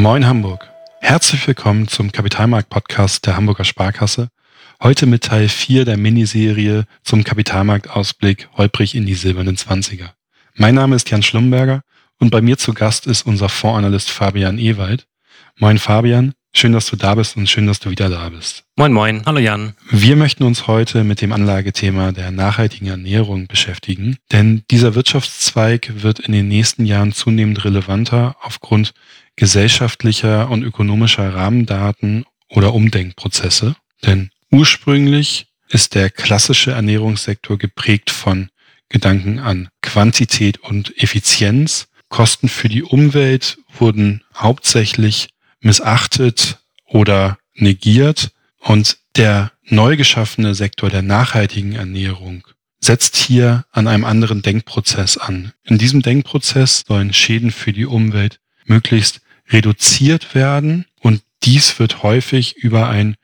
Moin Hamburg. Herzlich willkommen zum Kapitalmarkt-Podcast der Hamburger Sparkasse. Heute mit Teil 4 der Miniserie zum Kapitalmarktausblick Holprig in die silbernen Zwanziger. Mein Name ist Jan Schlumberger und bei mir zu Gast ist unser Fondsanalyst Fabian Ewald. Moin Fabian, schön, dass du da bist und schön, dass du wieder da bist. Moin Moin, hallo Jan. Wir möchten uns heute mit dem Anlagethema der nachhaltigen Ernährung beschäftigen, denn dieser Wirtschaftszweig wird in den nächsten Jahren zunehmend relevanter aufgrund gesellschaftlicher und ökonomischer Rahmendaten oder Umdenkprozesse. Denn ursprünglich ist der klassische Ernährungssektor geprägt von Gedanken an Quantität und Effizienz. Kosten für die Umwelt wurden hauptsächlich missachtet oder negiert und der neu geschaffene Sektor der nachhaltigen Ernährung setzt hier an einem anderen Denkprozess an. In diesem Denkprozess sollen Schäden für die Umwelt möglichst reduziert werden und dies wird häufig über ein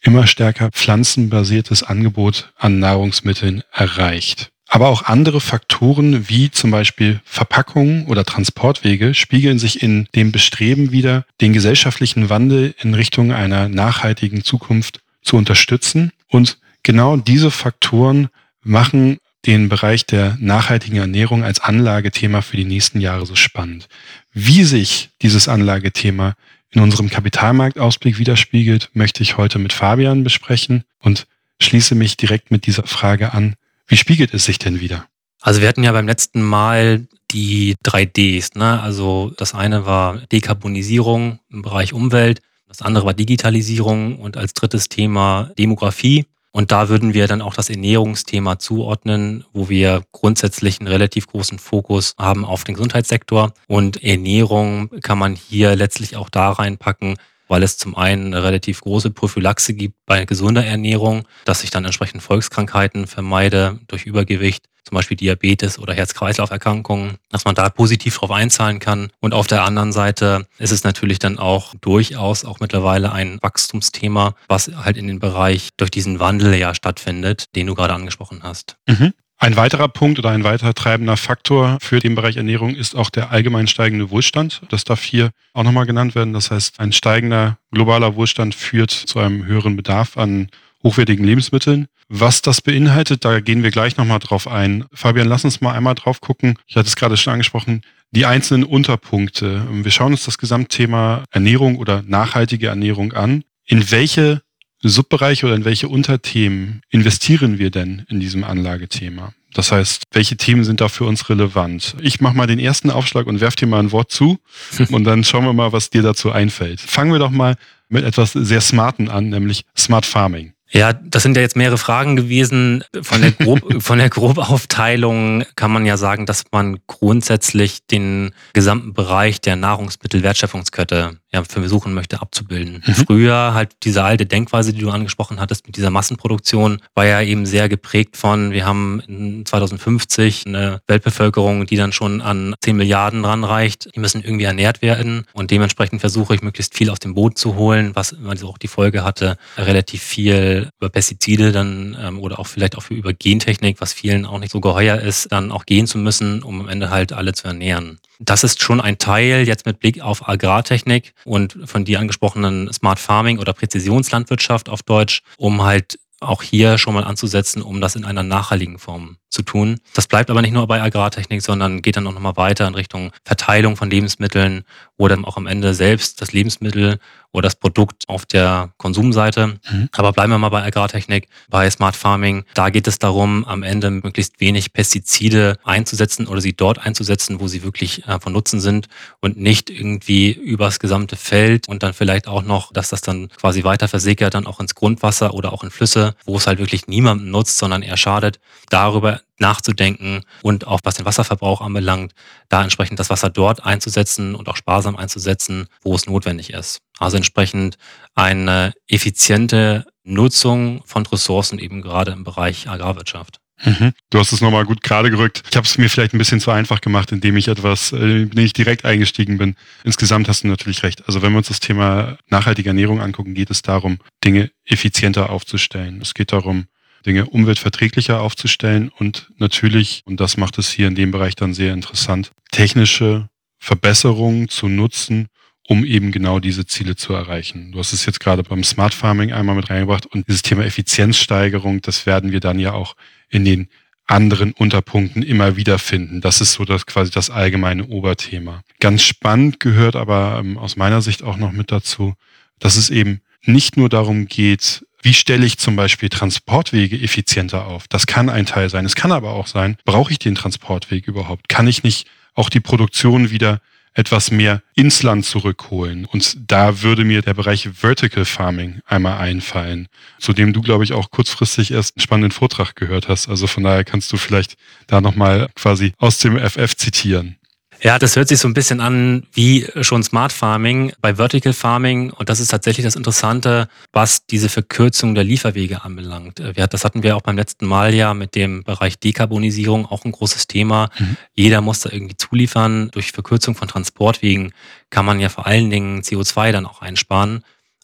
immer stärker pflanzenbasiertes Angebot an Nahrungsmitteln erreicht. Aber auch andere Faktoren wie zum Beispiel Verpackungen oder Transportwege spiegeln sich in dem Bestreben wieder, den gesellschaftlichen Wandel in Richtung einer nachhaltigen Zukunft zu unterstützen. Und genau diese Faktoren machen den Bereich der nachhaltigen Ernährung als Anlagethema für die nächsten Jahre so spannend. Wie sich dieses Anlagethema in unserem Kapitalmarktausblick widerspiegelt, möchte ich heute mit Fabian besprechen und schließe mich direkt mit dieser Frage an. Wie spiegelt es sich denn wieder? Also wir hatten ja beim letzten Mal die drei Ds. Ne? Also das eine war Dekarbonisierung im Bereich Umwelt, das andere war Digitalisierung und als drittes Thema Demografie. Und da würden wir dann auch das Ernährungsthema zuordnen, wo wir grundsätzlich einen relativ großen Fokus haben auf den Gesundheitssektor. Und Ernährung kann man hier letztlich auch da reinpacken, weil es zum einen eine relativ große Prophylaxe gibt bei gesunder Ernährung, dass ich dann entsprechend Volkskrankheiten vermeide durch Übergewicht zum Beispiel Diabetes oder Herz-Kreislauf-Erkrankungen, dass man da positiv drauf einzahlen kann. Und auf der anderen Seite ist es natürlich dann auch durchaus auch mittlerweile ein Wachstumsthema, was halt in den Bereich durch diesen Wandel ja stattfindet, den du gerade angesprochen hast. Mhm. Ein weiterer Punkt oder ein weiterer treibender Faktor für den Bereich Ernährung ist auch der allgemein steigende Wohlstand. Das darf hier auch nochmal genannt werden. Das heißt, ein steigender globaler Wohlstand führt zu einem höheren Bedarf an hochwertigen Lebensmitteln. Was das beinhaltet, da gehen wir gleich nochmal drauf ein. Fabian, lass uns mal einmal drauf gucken. Ich hatte es gerade schon angesprochen. Die einzelnen Unterpunkte. Wir schauen uns das Gesamtthema Ernährung oder nachhaltige Ernährung an. In welche Subbereiche oder in welche Unterthemen investieren wir denn in diesem Anlagethema? Das heißt, welche Themen sind da für uns relevant? Ich mache mal den ersten Aufschlag und werf dir mal ein Wort zu und dann schauen wir mal, was dir dazu einfällt. Fangen wir doch mal mit etwas sehr Smarten an, nämlich Smart Farming. Ja, das sind ja jetzt mehrere Fragen gewesen. Von der, Grob, von der Grobaufteilung kann man ja sagen, dass man grundsätzlich den gesamten Bereich der Nahrungsmittelwertschöpfungskette ja, versuchen möchte abzubilden. Mhm. Früher halt diese alte Denkweise, die du angesprochen hattest mit dieser Massenproduktion, war ja eben sehr geprägt von, wir haben 2050 eine Weltbevölkerung, die dann schon an 10 Milliarden ranreicht. Die müssen irgendwie ernährt werden und dementsprechend versuche ich möglichst viel aus dem Boot zu holen, was immer auch die Folge hatte, relativ viel über Pestizide dann ähm, oder auch vielleicht auch über Gentechnik, was vielen auch nicht so geheuer ist, dann auch gehen zu müssen, um am Ende halt alle zu ernähren. Das ist schon ein Teil jetzt mit Blick auf Agrartechnik und von dir angesprochenen Smart Farming oder Präzisionslandwirtschaft auf Deutsch, um halt auch hier schon mal anzusetzen, um das in einer nachhaltigen Form zu tun. Das bleibt aber nicht nur bei Agrartechnik, sondern geht dann auch nochmal weiter in Richtung Verteilung von Lebensmitteln oder auch am Ende selbst das Lebensmittel oder das Produkt auf der Konsumseite. Mhm. Aber bleiben wir mal bei Agrartechnik, bei Smart Farming. Da geht es darum, am Ende möglichst wenig Pestizide einzusetzen oder sie dort einzusetzen, wo sie wirklich äh, von Nutzen sind und nicht irgendwie übers gesamte Feld und dann vielleicht auch noch, dass das dann quasi weiter versickert, dann auch ins Grundwasser oder auch in Flüsse, wo es halt wirklich niemandem nutzt, sondern eher schadet. Darüber nachzudenken und auch was den Wasserverbrauch anbelangt, da entsprechend das Wasser dort einzusetzen und auch sparsam einzusetzen, wo es notwendig ist. Also entsprechend eine effiziente Nutzung von Ressourcen eben gerade im Bereich Agrarwirtschaft. Mhm. Du hast es nochmal gut gerade gerückt. Ich habe es mir vielleicht ein bisschen zu einfach gemacht, indem ich etwas, äh, nicht direkt eingestiegen bin. Insgesamt hast du natürlich recht. Also wenn wir uns das Thema nachhaltige Ernährung angucken, geht es darum, Dinge effizienter aufzustellen. Es geht darum, Dinge umweltverträglicher aufzustellen und natürlich, und das macht es hier in dem Bereich dann sehr interessant, technische Verbesserungen zu nutzen, um eben genau diese Ziele zu erreichen. Du hast es jetzt gerade beim Smart Farming einmal mit reingebracht und dieses Thema Effizienzsteigerung, das werden wir dann ja auch in den anderen Unterpunkten immer wieder finden. Das ist so das quasi das allgemeine Oberthema. Ganz spannend gehört aber ähm, aus meiner Sicht auch noch mit dazu, dass es eben nicht nur darum geht, wie stelle ich zum Beispiel Transportwege effizienter auf? Das kann ein Teil sein. Es kann aber auch sein, brauche ich den Transportweg überhaupt? Kann ich nicht auch die Produktion wieder etwas mehr ins Land zurückholen. Und da würde mir der Bereich Vertical Farming einmal einfallen, zu dem du, glaube ich, auch kurzfristig erst einen spannenden Vortrag gehört hast. Also von daher kannst du vielleicht da nochmal quasi aus dem FF zitieren. Ja, das hört sich so ein bisschen an wie schon Smart Farming bei Vertical Farming. Und das ist tatsächlich das Interessante, was diese Verkürzung der Lieferwege anbelangt. Das hatten wir auch beim letzten Mal ja mit dem Bereich Dekarbonisierung auch ein großes Thema. Mhm. Jeder muss da irgendwie zuliefern. Durch Verkürzung von Transportwegen kann man ja vor allen Dingen CO2 dann auch einsparen.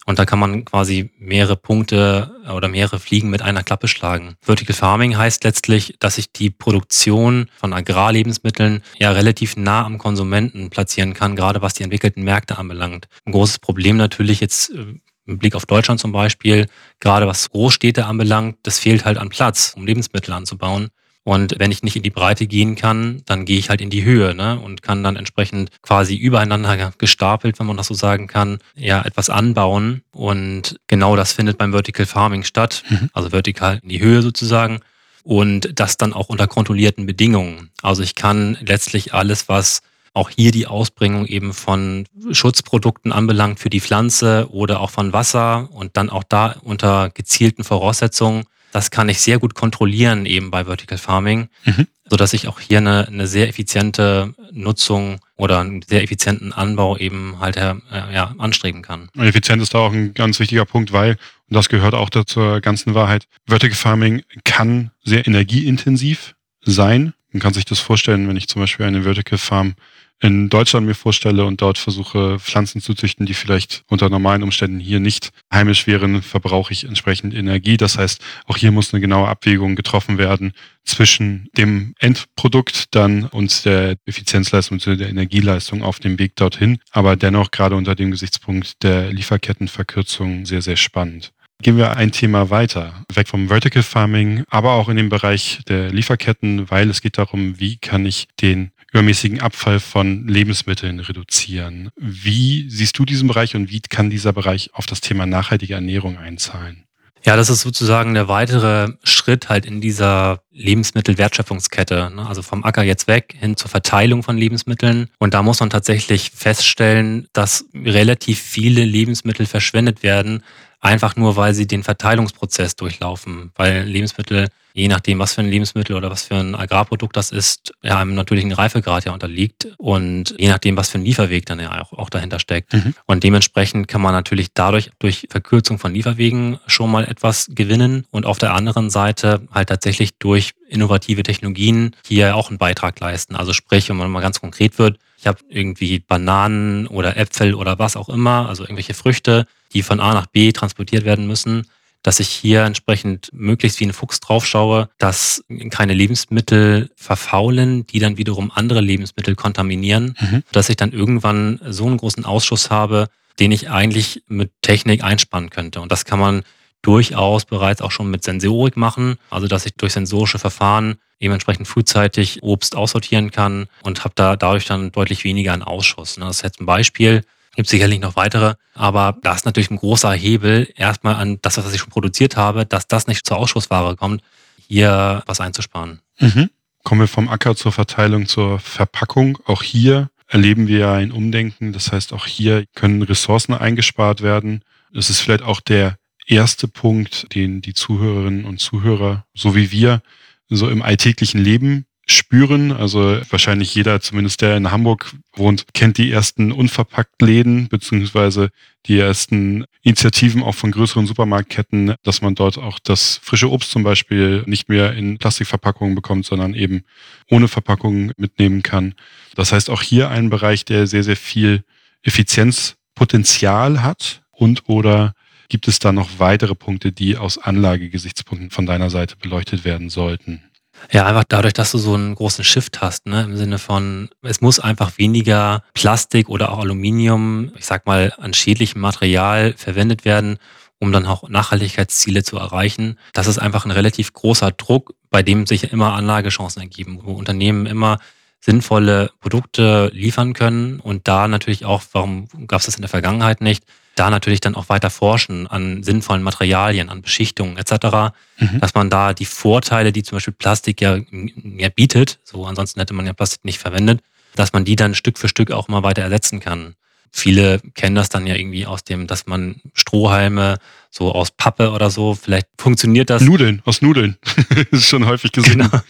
Und da kann man quasi mehrere Punkte oder mehrere Fliegen mit einer Klappe schlagen. Vertical Farming heißt letztlich, dass ich die Produktion von Agrarlebensmitteln ja relativ nah am Konsumenten platzieren kann, gerade was die entwickelten Märkte anbelangt. Ein großes Problem natürlich jetzt äh, im Blick auf Deutschland zum Beispiel, gerade was Großstädte anbelangt, das fehlt halt an Platz, um Lebensmittel anzubauen. Und wenn ich nicht in die Breite gehen kann, dann gehe ich halt in die Höhe ne? und kann dann entsprechend quasi übereinander gestapelt, wenn man das so sagen kann, ja, etwas anbauen. Und genau das findet beim Vertical Farming statt, mhm. also vertikal in die Höhe sozusagen. Und das dann auch unter kontrollierten Bedingungen. Also ich kann letztlich alles, was auch hier die Ausbringung eben von Schutzprodukten anbelangt für die Pflanze oder auch von Wasser und dann auch da unter gezielten Voraussetzungen das kann ich sehr gut kontrollieren eben bei Vertical Farming, mhm. sodass ich auch hier eine, eine sehr effiziente Nutzung oder einen sehr effizienten Anbau eben halt äh, ja, anstreben kann. Effizient ist da auch ein ganz wichtiger Punkt, weil, und das gehört auch zur ganzen Wahrheit, Vertical Farming kann sehr energieintensiv sein. Man kann sich das vorstellen, wenn ich zum Beispiel eine Vertical Farm in Deutschland mir vorstelle und dort versuche, Pflanzen zu züchten, die vielleicht unter normalen Umständen hier nicht heimisch wären, verbrauche ich entsprechend Energie. Das heißt, auch hier muss eine genaue Abwägung getroffen werden zwischen dem Endprodukt dann und der Effizienzleistung und der Energieleistung auf dem Weg dorthin. Aber dennoch gerade unter dem Gesichtspunkt der Lieferkettenverkürzung sehr, sehr spannend. Gehen wir ein Thema weiter, weg vom Vertical Farming, aber auch in den Bereich der Lieferketten, weil es geht darum, wie kann ich den übermäßigen Abfall von Lebensmitteln reduzieren. Wie siehst du diesen Bereich und wie kann dieser Bereich auf das Thema nachhaltige Ernährung einzahlen? Ja, das ist sozusagen der weitere Schritt halt in dieser Lebensmittelwertschöpfungskette. Ne? Also vom Acker jetzt weg hin zur Verteilung von Lebensmitteln. Und da muss man tatsächlich feststellen, dass relativ viele Lebensmittel verschwendet werden, einfach nur, weil sie den Verteilungsprozess durchlaufen. Weil Lebensmittel je nachdem, was für ein Lebensmittel oder was für ein Agrarprodukt das ist, ja, einem natürlichen Reifegrad ja unterliegt und je nachdem, was für ein Lieferweg dann ja auch, auch dahinter steckt. Mhm. Und dementsprechend kann man natürlich dadurch durch Verkürzung von Lieferwegen schon mal etwas gewinnen und auf der anderen Seite halt tatsächlich durch innovative Technologien hier auch einen Beitrag leisten. Also sprich, wenn man mal ganz konkret wird, ich habe irgendwie Bananen oder Äpfel oder was auch immer, also irgendwelche Früchte, die von A nach B transportiert werden müssen dass ich hier entsprechend möglichst wie ein Fuchs drauf schaue, dass keine Lebensmittel verfaulen, die dann wiederum andere Lebensmittel kontaminieren, mhm. dass ich dann irgendwann so einen großen Ausschuss habe, den ich eigentlich mit Technik einspannen könnte. Und das kann man durchaus bereits auch schon mit Sensorik machen, also dass ich durch sensorische Verfahren eben entsprechend frühzeitig Obst aussortieren kann und habe da dadurch dann deutlich weniger einen Ausschuss. Das ist jetzt ein Beispiel. Gibt sicherlich noch weitere, aber da ist natürlich ein großer Hebel, erstmal an das, was ich schon produziert habe, dass das nicht zur Ausschussware kommt, hier was einzusparen. Mhm. Kommen wir vom Acker zur Verteilung zur Verpackung. Auch hier erleben wir ein Umdenken. Das heißt, auch hier können Ressourcen eingespart werden. Das ist vielleicht auch der erste Punkt, den die Zuhörerinnen und Zuhörer, so wie wir, so im alltäglichen Leben spüren. Also wahrscheinlich jeder, zumindest der in Hamburg wohnt, kennt die ersten unverpackt Läden beziehungsweise die ersten Initiativen auch von größeren Supermarktketten, dass man dort auch das frische Obst zum Beispiel nicht mehr in Plastikverpackungen bekommt, sondern eben ohne Verpackung mitnehmen kann. Das heißt auch hier ein Bereich, der sehr, sehr viel Effizienzpotenzial hat und oder Gibt es da noch weitere Punkte, die aus Anlagegesichtspunkten von deiner Seite beleuchtet werden sollten? Ja, einfach dadurch, dass du so einen großen Shift hast, ne? im Sinne von, es muss einfach weniger Plastik oder auch Aluminium, ich sag mal, an schädlichem Material verwendet werden, um dann auch Nachhaltigkeitsziele zu erreichen. Das ist einfach ein relativ großer Druck, bei dem sich immer Anlagechancen ergeben, wo Unternehmen immer sinnvolle Produkte liefern können und da natürlich auch, warum gab es das in der Vergangenheit nicht, da natürlich dann auch weiter forschen an sinnvollen Materialien, an Beschichtungen etc., mhm. dass man da die Vorteile, die zum Beispiel Plastik ja, ja bietet, so ansonsten hätte man ja Plastik nicht verwendet, dass man die dann Stück für Stück auch mal weiter ersetzen kann. Viele kennen das dann ja irgendwie aus dem, dass man Strohhalme so aus Pappe oder so, vielleicht funktioniert das. Nudeln, aus Nudeln. das ist schon häufig gesehen. Genau.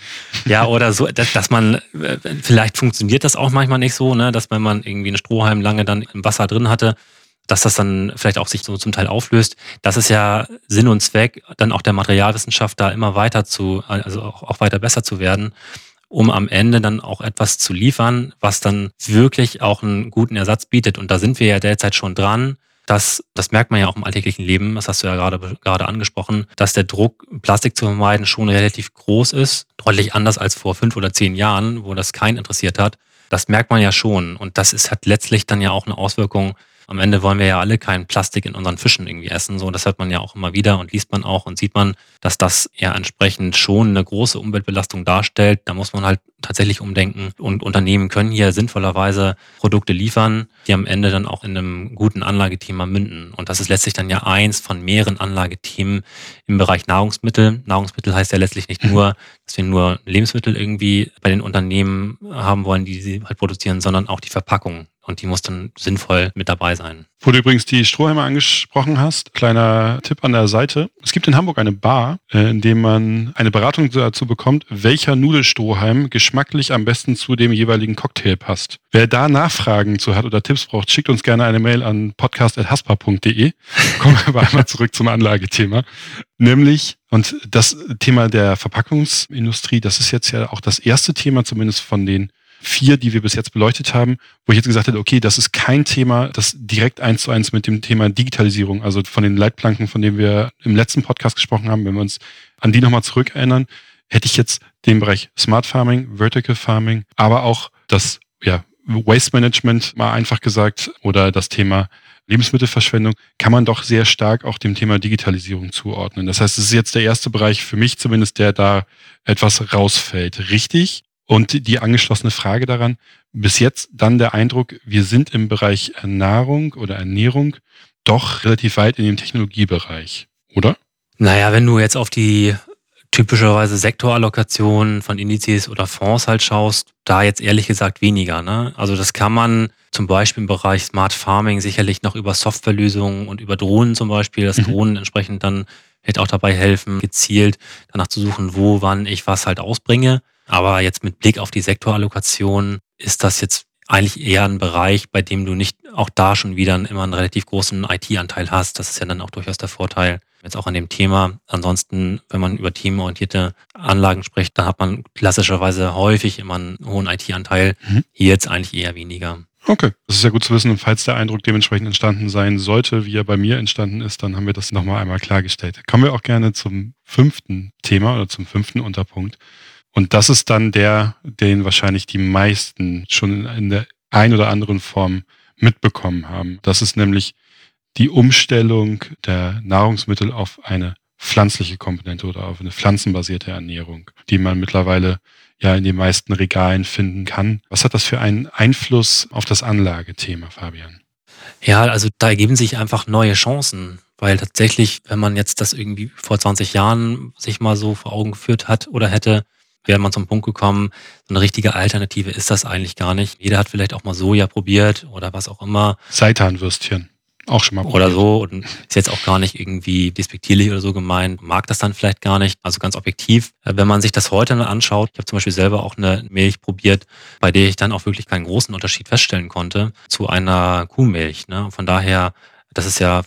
Ja, oder so, dass, dass man, äh, vielleicht funktioniert das auch manchmal nicht so, ne, dass wenn man irgendwie einen Strohhalm lange dann im Wasser drin hatte, dass das dann vielleicht auch sich so zum Teil auflöst. Das ist ja Sinn und Zweck, dann auch der Materialwissenschaft da immer weiter zu, also auch, weiter besser zu werden um am Ende dann auch etwas zu liefern, was dann wirklich auch einen guten Ersatz bietet. Und da sind wir ja derzeit schon dran. Das, das merkt man ja auch im alltäglichen Leben, das hast du ja gerade, gerade angesprochen, dass der Druck, Plastik zu vermeiden, schon relativ groß ist. Deutlich anders als vor fünf oder zehn Jahren, wo das keinen interessiert hat. Das merkt man ja schon. Und das ist, hat letztlich dann ja auch eine Auswirkung am Ende wollen wir ja alle kein Plastik in unseren Fischen irgendwie essen. So, das hört man ja auch immer wieder und liest man auch und sieht man, dass das ja entsprechend schon eine große Umweltbelastung darstellt. Da muss man halt tatsächlich umdenken und Unternehmen können hier sinnvollerweise Produkte liefern, die am Ende dann auch in einem guten Anlagethema münden. Und das ist letztlich dann ja eins von mehreren Anlagethemen im Bereich Nahrungsmittel. Nahrungsmittel heißt ja letztlich nicht nur, dass wir nur Lebensmittel irgendwie bei den Unternehmen haben wollen, die sie halt produzieren, sondern auch die Verpackung und die muss dann sinnvoll mit dabei sein. Wo du übrigens die Strohhalme angesprochen hast, kleiner Tipp an der Seite. Es gibt in Hamburg eine Bar, äh, in dem man eine Beratung dazu bekommt, welcher Nudelstrohhalm geschmacklich am besten zu dem jeweiligen Cocktail passt. Wer da Nachfragen zu hat oder Tipps braucht, schickt uns gerne eine Mail an podcast.haspa.de. Kommen wir aber einmal zurück zum Anlagethema. Nämlich, und das Thema der Verpackungsindustrie, das ist jetzt ja auch das erste Thema, zumindest von den vier, die wir bis jetzt beleuchtet haben, wo ich jetzt gesagt hätte, okay, das ist kein Thema, das direkt eins zu eins mit dem Thema Digitalisierung, also von den Leitplanken, von denen wir im letzten Podcast gesprochen haben, wenn wir uns an die nochmal zurückerinnern, hätte ich jetzt den Bereich Smart Farming, Vertical Farming, aber auch das ja, Waste Management mal einfach gesagt oder das Thema Lebensmittelverschwendung kann man doch sehr stark auch dem Thema Digitalisierung zuordnen. Das heißt, es ist jetzt der erste Bereich für mich zumindest, der da etwas rausfällt. Richtig? Und die angeschlossene Frage daran, bis jetzt dann der Eindruck, wir sind im Bereich Nahrung oder Ernährung doch relativ weit in dem Technologiebereich, oder? Naja, wenn du jetzt auf die typischerweise Sektorallokation von Indizes oder Fonds halt schaust, da jetzt ehrlich gesagt weniger. Ne? Also das kann man zum Beispiel im Bereich Smart Farming sicherlich noch über Softwarelösungen und über Drohnen zum Beispiel, dass mhm. Drohnen entsprechend dann hätte auch dabei helfen, gezielt danach zu suchen, wo, wann ich was halt ausbringe. Aber jetzt mit Blick auf die Sektorallokation ist das jetzt eigentlich eher ein Bereich, bei dem du nicht auch da schon wieder immer einen relativ großen IT-Anteil hast. Das ist ja dann auch durchaus der Vorteil. Jetzt auch an dem Thema. Ansonsten, wenn man über themenorientierte Anlagen spricht, dann hat man klassischerweise häufig immer einen hohen IT-Anteil. Mhm. Hier jetzt eigentlich eher weniger. Okay, das ist ja gut zu wissen. Und falls der Eindruck dementsprechend entstanden sein sollte, wie er bei mir entstanden ist, dann haben wir das nochmal einmal klargestellt. Kommen wir auch gerne zum fünften Thema oder zum fünften Unterpunkt. Und das ist dann der, den wahrscheinlich die meisten schon in der ein oder anderen Form mitbekommen haben. Das ist nämlich die Umstellung der Nahrungsmittel auf eine pflanzliche Komponente oder auf eine pflanzenbasierte Ernährung, die man mittlerweile ja in den meisten Regalen finden kann. Was hat das für einen Einfluss auf das Anlagethema, Fabian? Ja, also da ergeben sich einfach neue Chancen, weil tatsächlich, wenn man jetzt das irgendwie vor 20 Jahren sich mal so vor Augen geführt hat oder hätte, wäre man zum Punkt gekommen, so eine richtige Alternative ist das eigentlich gar nicht. Jeder hat vielleicht auch mal Soja probiert oder was auch immer. Seitanwürstchen. Auch schon mal probiert. Oder so. Und ist jetzt auch gar nicht irgendwie despektierlich oder so gemeint. Mag das dann vielleicht gar nicht. Also ganz objektiv. Äh, wenn man sich das heute anschaut, ich habe zum Beispiel selber auch eine Milch probiert, bei der ich dann auch wirklich keinen großen Unterschied feststellen konnte zu einer Kuhmilch. Ne? Von daher das ist ja,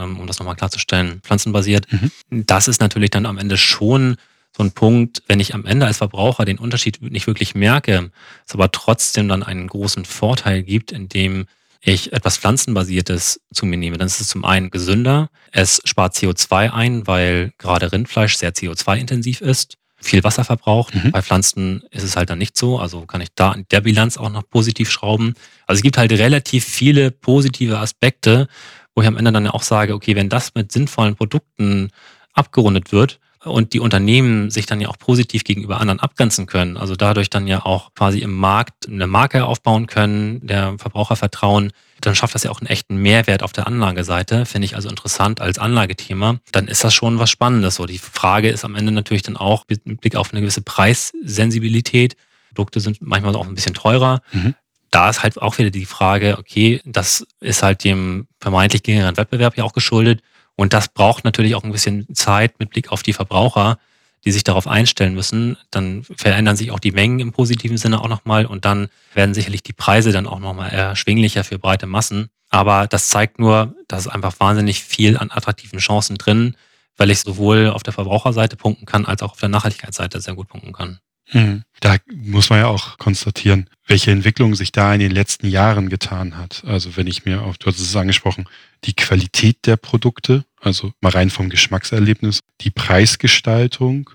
ähm, um das nochmal klarzustellen, pflanzenbasiert. Mhm. Das ist natürlich dann am Ende schon so ein Punkt, wenn ich am Ende als Verbraucher den Unterschied nicht wirklich merke, es aber trotzdem dann einen großen Vorteil gibt, indem ich etwas Pflanzenbasiertes zu mir nehme, dann ist es zum einen gesünder, es spart CO2 ein, weil gerade Rindfleisch sehr CO2-intensiv ist. viel Wasser verbraucht. Mhm. Bei Pflanzen ist es halt dann nicht so. Also kann ich da in der Bilanz auch noch positiv schrauben. Also es gibt halt relativ viele positive Aspekte, wo ich am Ende dann ja auch sage, okay, wenn das mit sinnvollen Produkten abgerundet wird, und die Unternehmen sich dann ja auch positiv gegenüber anderen abgrenzen können, also dadurch dann ja auch quasi im Markt eine Marke aufbauen können, der Verbrauchervertrauen, dann schafft das ja auch einen echten Mehrwert auf der Anlageseite, finde ich also interessant als Anlagethema, dann ist das schon was Spannendes. So, die Frage ist am Ende natürlich dann auch mit Blick auf eine gewisse Preissensibilität. Produkte sind manchmal auch ein bisschen teurer. Mhm. Da ist halt auch wieder die Frage, okay, das ist halt dem vermeintlich geringeren Wettbewerb ja auch geschuldet. Und das braucht natürlich auch ein bisschen Zeit mit Blick auf die Verbraucher, die sich darauf einstellen müssen. Dann verändern sich auch die Mengen im positiven Sinne auch nochmal und dann werden sicherlich die Preise dann auch nochmal erschwinglicher für breite Massen. Aber das zeigt nur, dass einfach wahnsinnig viel an attraktiven Chancen drin, weil ich sowohl auf der Verbraucherseite punkten kann, als auch auf der Nachhaltigkeitsseite sehr gut punkten kann. Hm. Da muss man ja auch konstatieren, welche Entwicklung sich da in den letzten Jahren getan hat. Also wenn ich mir auch, du hast es angesprochen, die Qualität der Produkte, also mal rein vom Geschmackserlebnis, die Preisgestaltung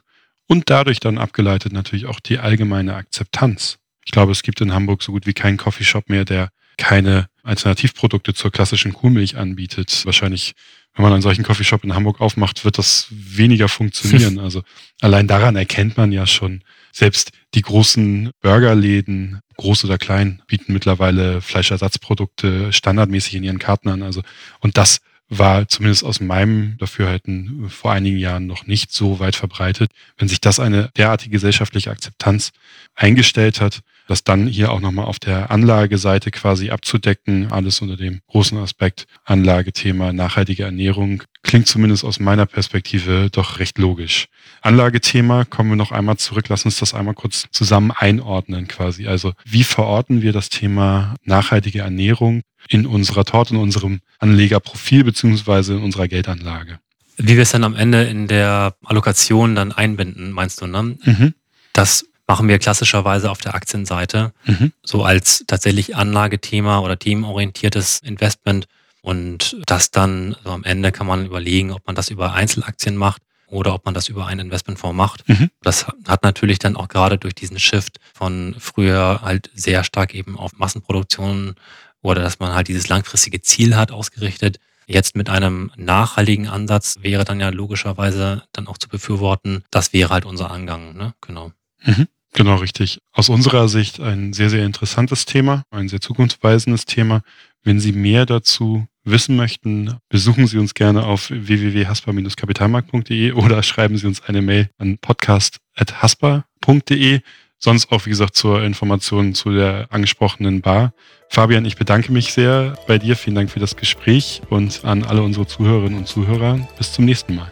und dadurch dann abgeleitet natürlich auch die allgemeine Akzeptanz. Ich glaube, es gibt in Hamburg so gut wie keinen Coffeeshop mehr, der keine Alternativprodukte zur klassischen Kuhmilch anbietet. Wahrscheinlich, wenn man einen solchen Coffeeshop in Hamburg aufmacht, wird das weniger funktionieren. Also allein daran erkennt man ja schon, selbst die großen Burgerläden, groß oder klein, bieten mittlerweile Fleischersatzprodukte standardmäßig in ihren Karten an. Also, und das war zumindest aus meinem Dafürhalten vor einigen Jahren noch nicht so weit verbreitet. Wenn sich das eine derartige gesellschaftliche Akzeptanz eingestellt hat, das dann hier auch nochmal auf der Anlageseite quasi abzudecken, alles unter dem großen Aspekt Anlagethema nachhaltige Ernährung, klingt zumindest aus meiner Perspektive doch recht logisch. Anlagethema, kommen wir noch einmal zurück, lass uns das einmal kurz zusammen einordnen quasi. Also wie verorten wir das Thema nachhaltige Ernährung in unserer Torte, in unserem Anlegerprofil beziehungsweise in unserer Geldanlage? Wie wir es dann am Ende in der Allokation dann einbinden, meinst du, ne? Mhm. Das machen wir klassischerweise auf der Aktienseite, mhm. so als tatsächlich Anlagethema oder themenorientiertes Investment. Und das dann so am Ende kann man überlegen, ob man das über Einzelaktien macht oder ob man das über einen Investmentfonds macht. Mhm. Das hat natürlich dann auch gerade durch diesen Shift von früher halt sehr stark eben auf Massenproduktion oder dass man halt dieses langfristige Ziel hat ausgerichtet. Jetzt mit einem nachhaltigen Ansatz wäre dann ja logischerweise dann auch zu befürworten. Das wäre halt unser Angang, ne? Genau. Mhm. Genau, richtig. Aus unserer Sicht ein sehr, sehr interessantes Thema, ein sehr zukunftsweisendes Thema. Wenn Sie mehr dazu wissen möchten, besuchen Sie uns gerne auf www.haspa-kapitalmarkt.de oder schreiben Sie uns eine Mail an podcast.haspa.de. Sonst auch, wie gesagt, zur Information zu der angesprochenen Bar. Fabian, ich bedanke mich sehr bei dir. Vielen Dank für das Gespräch und an alle unsere Zuhörerinnen und Zuhörer. Bis zum nächsten Mal.